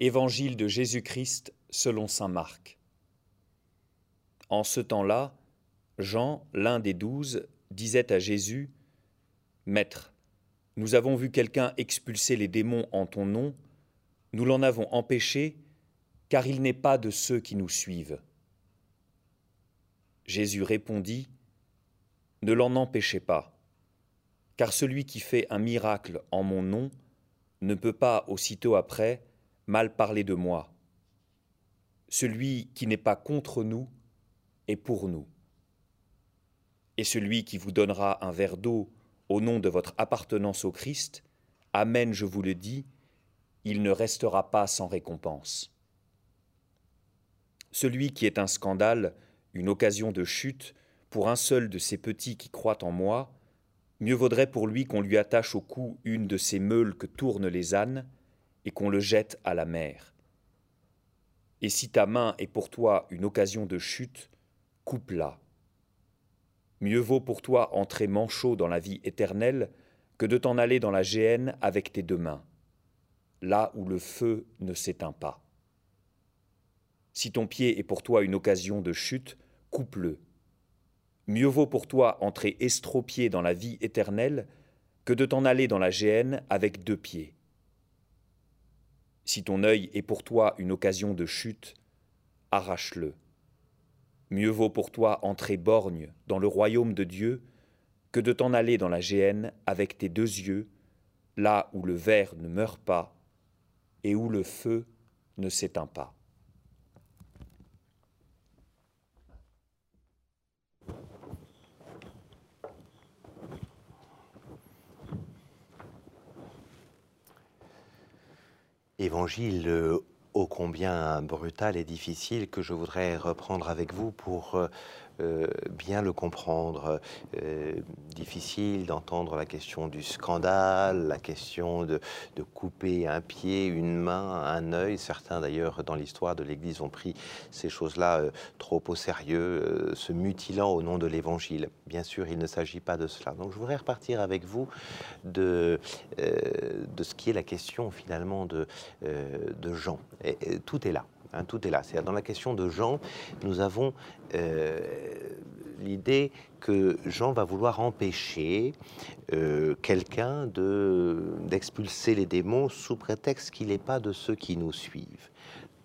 Évangile de Jésus-Christ selon Saint Marc. En ce temps-là, Jean, l'un des douze, disait à Jésus, Maître, nous avons vu quelqu'un expulser les démons en ton nom, nous l'en avons empêché, car il n'est pas de ceux qui nous suivent. Jésus répondit, Ne l'en empêchez pas, car celui qui fait un miracle en mon nom ne peut pas aussitôt après mal parler de moi. Celui qui n'est pas contre nous est pour nous. Et celui qui vous donnera un verre d'eau au nom de votre appartenance au Christ, Amen, je vous le dis, il ne restera pas sans récompense. Celui qui est un scandale, une occasion de chute, pour un seul de ces petits qui croient en moi, mieux vaudrait pour lui qu'on lui attache au cou une de ces meules que tournent les ânes, et qu'on le jette à la mer. Et si ta main est pour toi une occasion de chute, coupe-la. Mieux vaut pour toi entrer manchot dans la vie éternelle que de t'en aller dans la géhenne avec tes deux mains, là où le feu ne s'éteint pas. Si ton pied est pour toi une occasion de chute, coupe-le. Mieux vaut pour toi entrer estropié dans la vie éternelle que de t'en aller dans la géhenne avec deux pieds. Si ton œil est pour toi une occasion de chute, arrache-le. Mieux vaut pour toi entrer borgne dans le royaume de Dieu que de t'en aller dans la géhenne avec tes deux yeux, là où le ver ne meurt pas et où le feu ne s'éteint pas. Évangile euh, ô combien brutal et difficile que je voudrais reprendre avec vous pour euh, bien le comprendre. Euh, difficile d'entendre la question du scandale, la question de, couper un pied, une main, un œil. Certains d'ailleurs dans l'histoire de l'Église ont pris ces choses-là euh, trop au sérieux, se mutilant au nom de l'Évangile. Bien sûr, il ne s'agit pas de cela. Donc je voudrais repartir avec vous de, ce qui est la question finalement de, Jean. tout est là. Hein, tout est là. Dans la question de Jean, nous avons euh, l'idée que Jean va vouloir empêcher euh, quelqu'un d'expulser les démons sous prétexte qu'il n'est pas de ceux qui nous suivent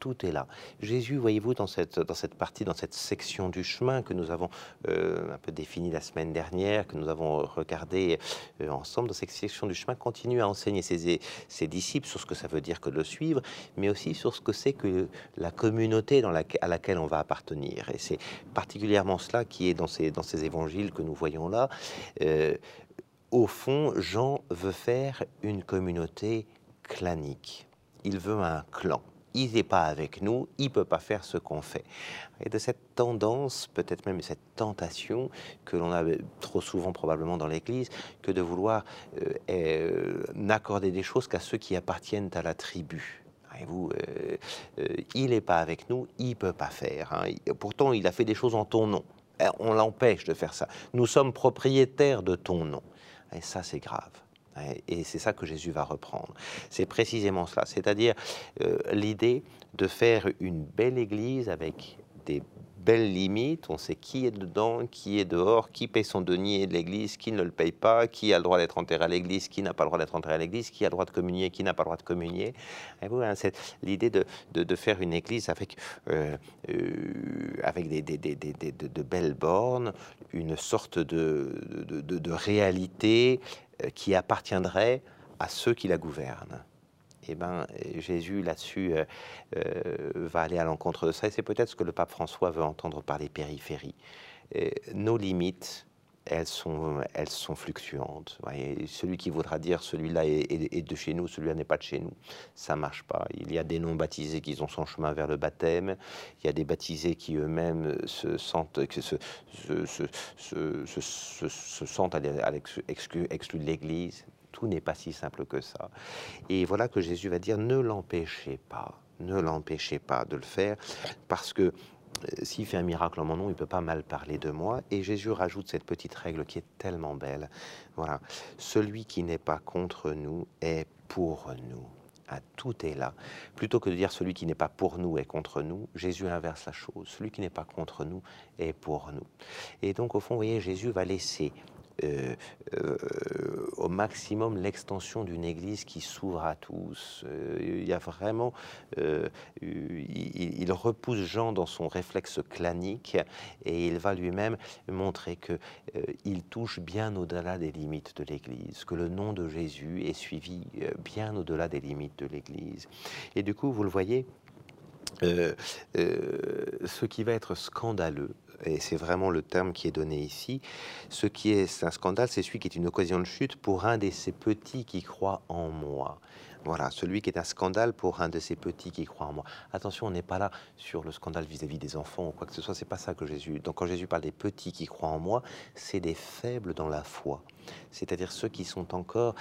tout est là. Jésus, voyez-vous, dans cette, dans cette partie, dans cette section du chemin que nous avons euh, un peu définie la semaine dernière, que nous avons regardé euh, ensemble, dans cette section du chemin, continue à enseigner ses, ses, disciples sur ce que ça veut dire que de le suivre, mais aussi sur ce que c'est que la communauté dans à laquelle on va appartenir. Et c'est particulièrement cela qui est dans ces, dans ces évangiles que nous voyons là. Euh, au fond, Jean veut faire une communauté clanique. Il veut un clan il n'est pas avec nous, il peut pas faire ce qu'on fait. Et de cette tendance, peut-être même cette tentation que l'on a trop souvent probablement dans l'Église, que de vouloir euh, euh, n'accorder des choses qu'à ceux qui appartiennent à la tribu. Et vous, euh, il n'est pas avec nous, il peut pas faire. Hein. Pourtant, il a fait des choses en ton nom. On l'empêche de faire ça. Nous sommes propriétaires de ton nom. Et ça, c'est grave. Et c'est ça que Jésus va reprendre. C'est précisément cela, c'est-à-dire euh, l'idée de faire une belle église avec des belles limites, on sait qui est dedans, qui est dehors, qui paye son denier de l'église, qui ne le paye pas, qui a le droit d'être enterré à l'église, qui n'a pas le droit d'être enterré à l'église, qui a le droit de communier, qui n'a pas le droit de communier. Hein, c'est l'idée de, faire une église avec, euh, euh, avec des, de, belles bornes, une sorte de, réalité qui appartiendrait à ceux qui la gouvernent. Eh ben, Jésus là-dessus euh, euh, va aller à l'encontre de ça, et c'est peut-être ce que le pape François veut entendre par les périphéries. nos limites, elles sont, elles sont fluctuantes. Celui qui voudra dire celui-là est, de chez nous, celui-là n'est pas de chez nous, ça marche pas. Il y a des non baptisés qui ont son chemin vers le baptême. Il y a des baptisés qui eux-mêmes se sentent, se, se, se, se sentent exclus, de l'Église. Tout n'est pas si simple que ça. Et voilà que Jésus va dire ne l'empêchez pas, ne l'empêchez pas de le faire, parce que s'il fait un miracle en mon nom, il peut pas mal parler de moi. Et Jésus rajoute cette petite règle qui est tellement belle. Voilà, celui qui n'est pas contre nous est pour nous. Ah, tout est là. Plutôt que de dire celui qui n'est pas pour nous est contre nous, Jésus inverse la chose. Celui qui n'est pas contre nous est pour nous. Et donc, au fond, vous voyez, Jésus va laisser euh, euh, au maximum l'extension d'une église qui s'ouvre à tous. Euh, il y a vraiment, il, repousse Jean dans son réflexe clanique et il va lui-même montrer que il touche bien au-delà des limites de l'église, que le nom de Jésus est suivi bien au-delà des limites de l'église. Et du coup, vous le voyez, ce qui va être scandaleux, et c'est vraiment le terme qui est donné ici, ce qui est un scandale, c'est celui qui est une occasion de chute pour un de ces petits qui croient en moi. Voilà, celui qui est un scandale pour un de ces petits qui croient en moi. Attention, on n'est pas là sur le scandale vis-à-vis des enfants ou quoi que ce soit, c'est pas ça que Jésus. Donc quand Jésus parle des petits qui croient en moi, c'est des faibles dans la foi. C'est-à-dire ceux qui sont encore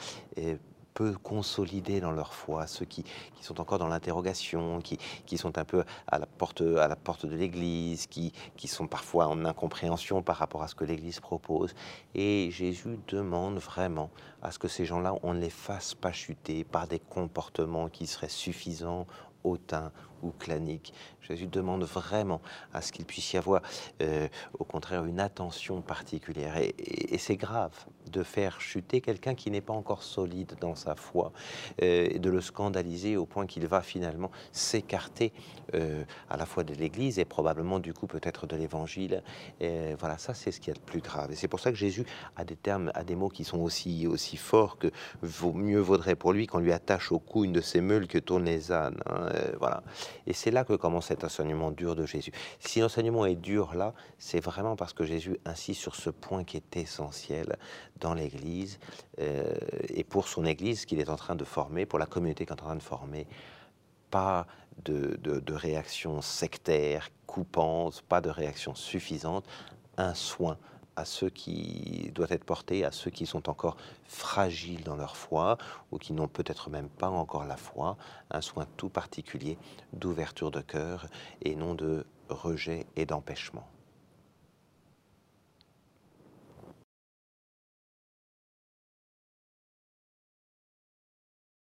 peu consolidés dans leur foi, ceux qui, qui sont encore dans l'interrogation, qui, qui, sont un peu à la porte, à la porte de l'Église, qui, qui sont parfois en incompréhension par rapport à ce que l'Église propose. Et Jésus demande vraiment à ce que ces gens-là, on ne les fasse pas chuter par des comportements qui seraient suffisants, hautains ou claniques. Jésus demande vraiment à ce qu'il puisse y avoir, euh, au contraire, une attention particulière. Et, c'est grave de faire chuter quelqu'un qui n'est pas encore solide dans sa foi, euh, et de le scandaliser au point qu'il va finalement s'écarter euh, à la fois de l'Église et probablement du coup peut-être de l'Évangile. Voilà, ça c'est ce qui est le plus grave. Et c'est pour ça que Jésus a des termes, a des mots qui sont aussi, aussi forts que vaut, mieux vaudrait pour lui qu'on lui attache au cou une de ces meules que tournent les ânes. Hein, voilà. Et c'est là que commence cet enseignement dur de Jésus. Si l'enseignement est dur là, c'est vraiment parce que Jésus insiste sur ce point qui est essentiel dans l'Église euh, et pour son Église qu'il est en train de former, pour la communauté qu'il est en train de former. Pas de, de réaction sectaire, coupante, pas de réaction suffisante, un soin à ceux qui doivent être portés, à ceux qui sont encore fragiles dans leur foi ou qui n'ont peut-être même pas encore la foi, un soin tout particulier d'ouverture de cœur et non de rejet et d'empêchement.